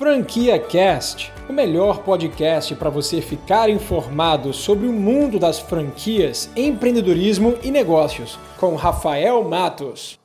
Franquia Cast, o melhor podcast para você ficar informado sobre o mundo das franquias, empreendedorismo e negócios, com Rafael Matos.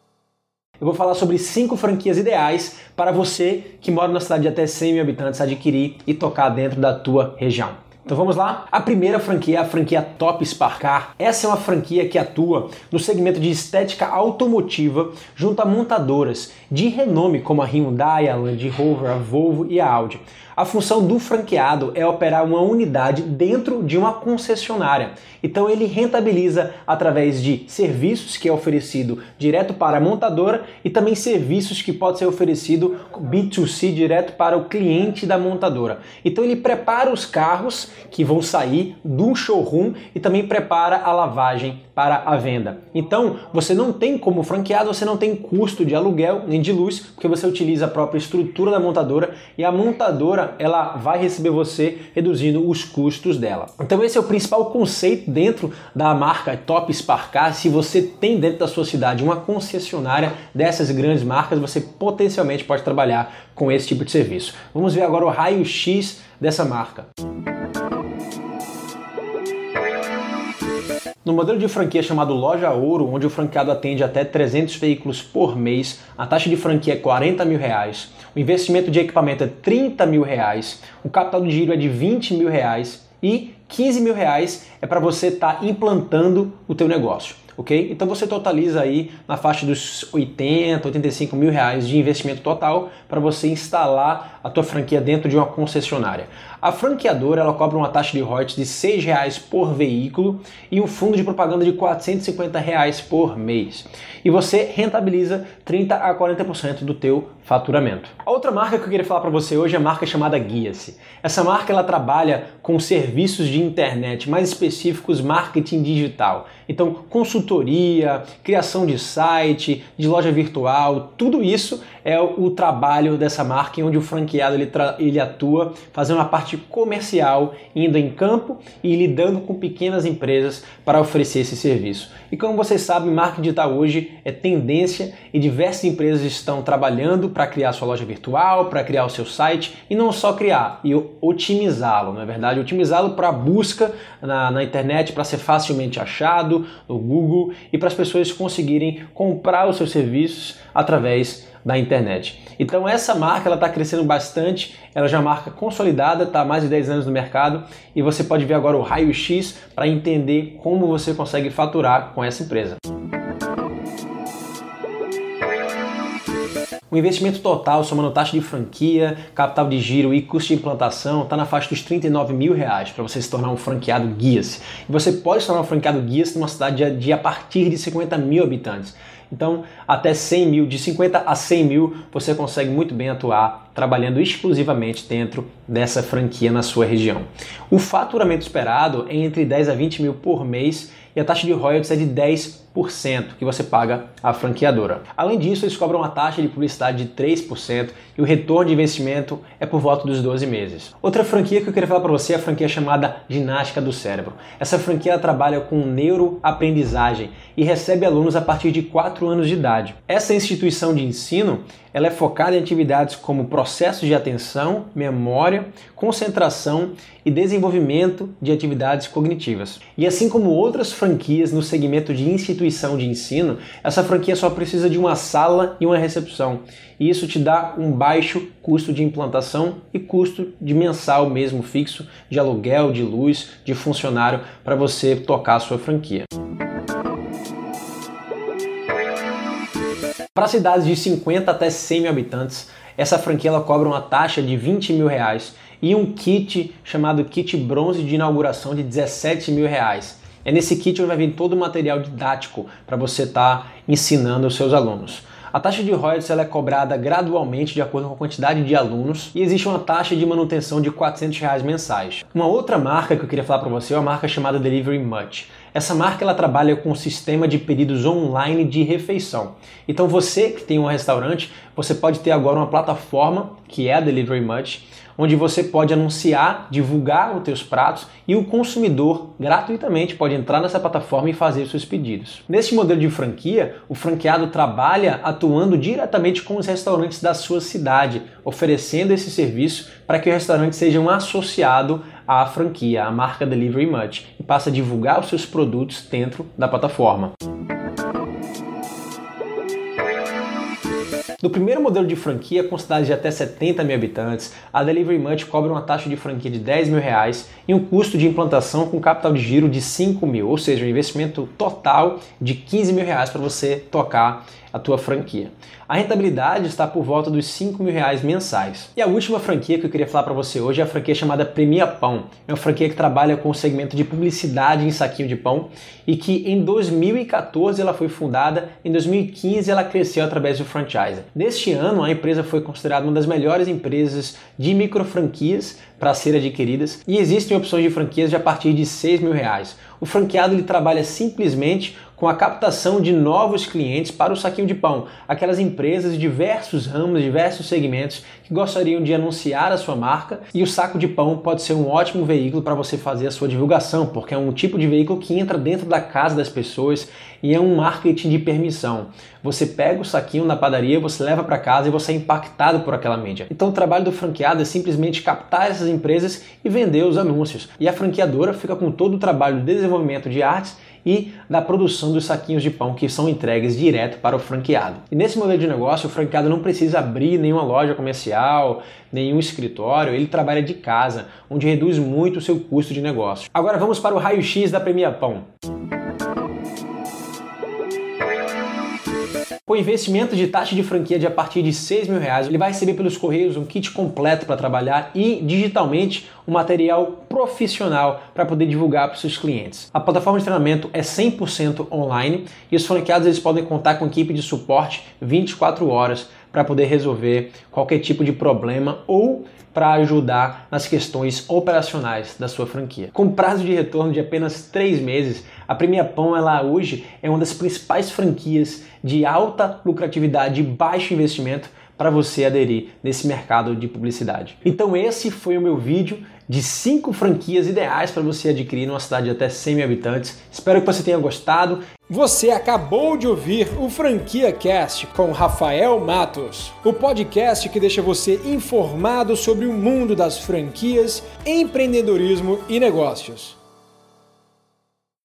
Eu vou falar sobre cinco franquias ideais para você que mora na cidade de até 100 mil habitantes adquirir e tocar dentro da tua região. Então vamos lá? A primeira franquia é a franquia Top Sparcar. Essa é uma franquia que atua no segmento de estética automotiva junto a montadoras de renome como a Hyundai, a Land Rover, a Volvo e a Audi. A função do franqueado é operar uma unidade dentro de uma concessionária. Então ele rentabiliza através de serviços que é oferecido direto para a montadora e também serviços que pode ser oferecido B2C direto para o cliente da montadora. Então ele prepara os carros que vão sair do showroom e também prepara a lavagem para a venda. Então você não tem como franqueado, você não tem custo de aluguel nem de luz, porque você utiliza a própria estrutura da montadora e a montadora ela vai receber você reduzindo os custos dela. Então esse é o principal conceito dentro da marca Top Sparcar. Se você tem dentro da sua cidade uma concessionária dessas grandes marcas, você potencialmente pode trabalhar com esse tipo de serviço. Vamos ver agora o raio-x dessa marca. No modelo de franquia chamado Loja Ouro, onde o franqueado atende até 300 veículos por mês, a taxa de franquia é 40 mil reais, o investimento de equipamento é 30 mil reais, o capital de giro é de 20 mil reais e 15 mil reais é para você estar tá implantando o teu negócio ok? Então você totaliza aí na faixa dos 80, 85 mil reais de investimento total para você instalar a tua franquia dentro de uma concessionária. A franqueadora ela cobra uma taxa de royalties de 6 reais por veículo e um fundo de propaganda de 450 reais por mês. E você rentabiliza 30 a 40% do teu faturamento. A outra marca que eu queria falar para você hoje é a marca chamada Guia-se. Essa marca ela trabalha com serviços de internet, mais específicos marketing digital. Então, consultoria, criação de site, de loja virtual, tudo isso é o trabalho dessa marca, onde o franqueado ele, ele atua fazendo a parte comercial, indo em campo e lidando com pequenas empresas para oferecer esse serviço. E como vocês sabem, marketing digital hoje é tendência e diversas empresas estão trabalhando para criar sua loja virtual, para criar o seu site e não só criar, e otimizá-lo, não é verdade? Otimizá-lo para busca na, na internet, para ser facilmente achado no Google e para as pessoas conseguirem comprar os seus serviços através da internet. Então essa marca ela está crescendo bastante, ela já é uma marca consolidada, está há mais de 10 anos no mercado e você pode ver agora o raio-x para entender como você consegue faturar com essa empresa. O investimento total, somando taxa de franquia, capital de giro e custo de implantação, está na faixa dos 39 mil reais para você se tornar um franqueado guias. E você pode se tornar um franqueado guias numa cidade de, de a partir de 50 mil habitantes. Então, até 100 mil, de 50 a 100 mil, você consegue muito bem atuar trabalhando exclusivamente dentro dessa franquia na sua região. O faturamento esperado é entre 10 a 20 mil por mês e a taxa de royalties é de 10% que você paga à franqueadora. Além disso, eles cobram uma taxa de publicidade de 3% e o retorno de investimento é por volta dos 12 meses. Outra franquia que eu queria falar para você é a franquia chamada Ginástica do Cérebro. Essa franquia trabalha com neuroaprendizagem e recebe alunos a partir de 4 anos de idade. Essa instituição de ensino ela é focada em atividades como processos de atenção, memória, concentração e desenvolvimento de atividades cognitivas. E assim como outras franquias no segmento de instituição de ensino, essa franquia só precisa de uma sala e uma recepção. E isso te dá um baixo custo de implantação e custo de mensal mesmo fixo de aluguel, de luz, de funcionário para você tocar a sua franquia. Para cidades de 50 até 100 mil habitantes, essa franquia ela cobra uma taxa de 20 mil reais e um kit chamado kit bronze de inauguração de 17 mil reais. É nesse kit onde vai vir todo o material didático para você estar tá ensinando os seus alunos. A taxa de royalties ela é cobrada gradualmente de acordo com a quantidade de alunos e existe uma taxa de manutenção de 400 reais mensais. Uma outra marca que eu queria falar para você é uma marca chamada Delivery Much. Essa marca ela trabalha com um sistema de pedidos online de refeição. Então você que tem um restaurante, você pode ter agora uma plataforma que é a Delivery Much, onde você pode anunciar, divulgar os teus pratos e o consumidor gratuitamente pode entrar nessa plataforma e fazer os seus pedidos. Neste modelo de franquia, o franqueado trabalha atuando diretamente com os restaurantes da sua cidade, oferecendo esse serviço para que o restaurante seja um associado à franquia, à marca Delivery Much, e passe a divulgar os seus produtos dentro da plataforma. No primeiro modelo de franquia, com cidades de até 70 mil habitantes, a Delivery Much cobra uma taxa de franquia de 10 mil reais e um custo de implantação com capital de giro de 5 mil, ou seja, um investimento total de 15 mil reais para você tocar a tua franquia. A rentabilidade está por volta dos 5 mil reais mensais. E a última franquia que eu queria falar para você hoje é a franquia chamada Premia Pão. É uma franquia que trabalha com o segmento de publicidade em saquinho de pão e que em 2014 ela foi fundada, em 2015 ela cresceu através do franchise. Neste ano a empresa foi considerada uma das melhores empresas de micro franquias para ser adquiridas e existem opções de franquias de a partir de 6 mil reais. O franqueado ele trabalha simplesmente com a captação de novos clientes para o saquinho de pão, aquelas empresas de diversos ramos, diversos segmentos que gostariam de anunciar a sua marca e o saco de pão pode ser um ótimo veículo para você fazer a sua divulgação, porque é um tipo de veículo que entra dentro da casa das pessoas e é um marketing de permissão. Você pega o saquinho na padaria, você leva para casa e você é impactado por aquela mídia. Então o trabalho do franqueado é simplesmente captar essas empresas e vender os anúncios. E a franqueadora fica com todo o trabalho de desenvolvimento de artes e da produção dos saquinhos de pão que são entregues direto para o franqueado. E nesse modelo de negócio, o franqueado não precisa abrir nenhuma loja comercial, nenhum escritório, ele trabalha de casa, onde reduz muito o seu custo de negócio. Agora vamos para o raio-x da Premia Pão. Com investimento de taxa de franquia de a partir de 6 mil reais, ele vai receber pelos correios um kit completo para trabalhar e digitalmente um material profissional para poder divulgar para os seus clientes. A plataforma de treinamento é 100% online e os franqueados eles podem contar com equipe de suporte 24 horas para poder resolver qualquer tipo de problema ou para ajudar nas questões operacionais da sua franquia. Com prazo de retorno de apenas três meses, a Premia Pão ela hoje é uma das principais franquias de alta lucratividade e baixo investimento para você aderir nesse mercado de publicidade. Então esse foi o meu vídeo de 5 franquias ideais para você adquirir numa cidade de até 100 mil habitantes. Espero que você tenha gostado. Você acabou de ouvir o Franquia Cast com Rafael Matos, o podcast que deixa você informado sobre o mundo das franquias, empreendedorismo e negócios.